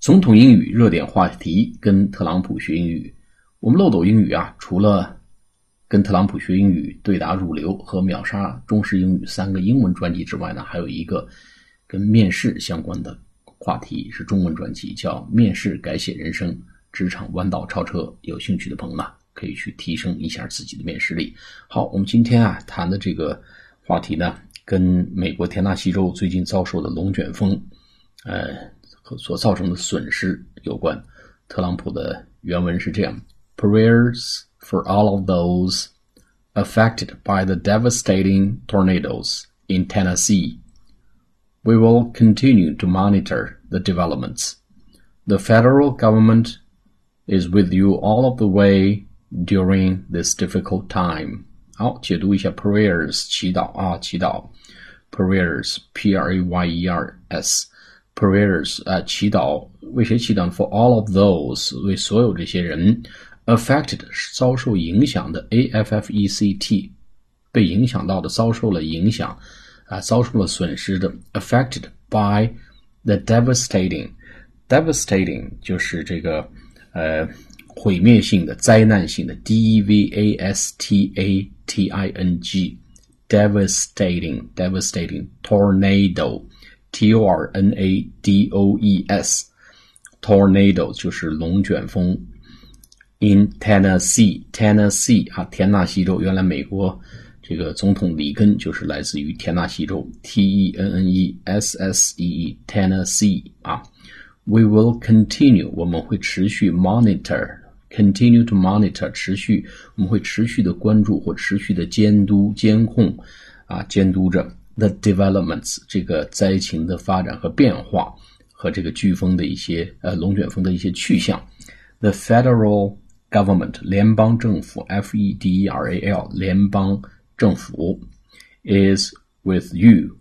总统英语热点话题，跟特朗普学英语。我们漏斗英语啊，除了跟特朗普学英语、对答如流和秒杀中式英语三个英文专辑之外呢，还有一个跟面试相关的话题是中文专辑，叫《面试改写人生：职场弯道超车》。有兴趣的朋友呢，可以去提升一下自己的面试力。好，我们今天啊谈的这个话题呢，跟美国田纳西州最近遭受的龙卷风，呃。所造成的损失有关。特朗普的原文是这样：Prayers for all of those affected by the devastating tornadoes in Tennessee. We will continue to monitor the developments. The federal government is with you all of the way during this difficult time. 好，解读一下 prayers 祈祷啊，祈祷 prayers p r a y e r s prayers 啊，祈祷为谁祈祷？For all of those 为所有这些人，affected 是遭受影响的，a f f e c t 被影响到的，遭受了影响啊，遭受了损失的，affected by the devastating，devastating 就是这个呃毁灭性的、灾难性的，d e v a s t a t i n g，devastating，devastating tornado。 T O R N A D O E S，tornado 就是龙卷风。In Tennessee，Tennessee 啊，田纳西州，原来美国这个总统里根就是来自于田纳西州。T E N N E S S E E，Tennessee 啊。We will continue，我们会持续 monitor，continue to monitor，持续，我们会持续的关注或持续的监督、监控啊，监督着。The developments 这个灾情的发展和变化，和这个飓风的一些呃龙卷风的一些去向。The federal government 联邦政府 F E D E R A L 联邦政府 is with you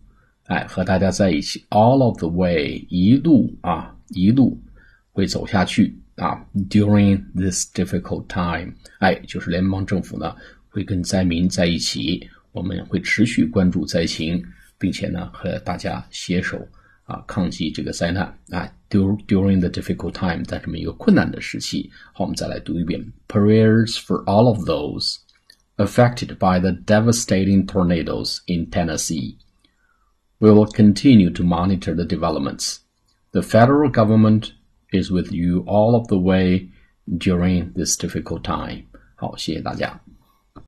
哎和大家在一起 all of the way 一路啊一路会走下去啊 during this difficult time 哎就是联邦政府呢会跟灾民在一起。我们会持续关注灾情，并且呢和大家携手啊抗击这个灾难啊。During the difficult time，在这么一个困难的时期，好，我们再来读一遍：Prayers for all of those affected by the devastating tornadoes in Tennessee. We will continue to monitor the developments. The federal government is with you all of the way during this difficult time. 好，谢谢大家。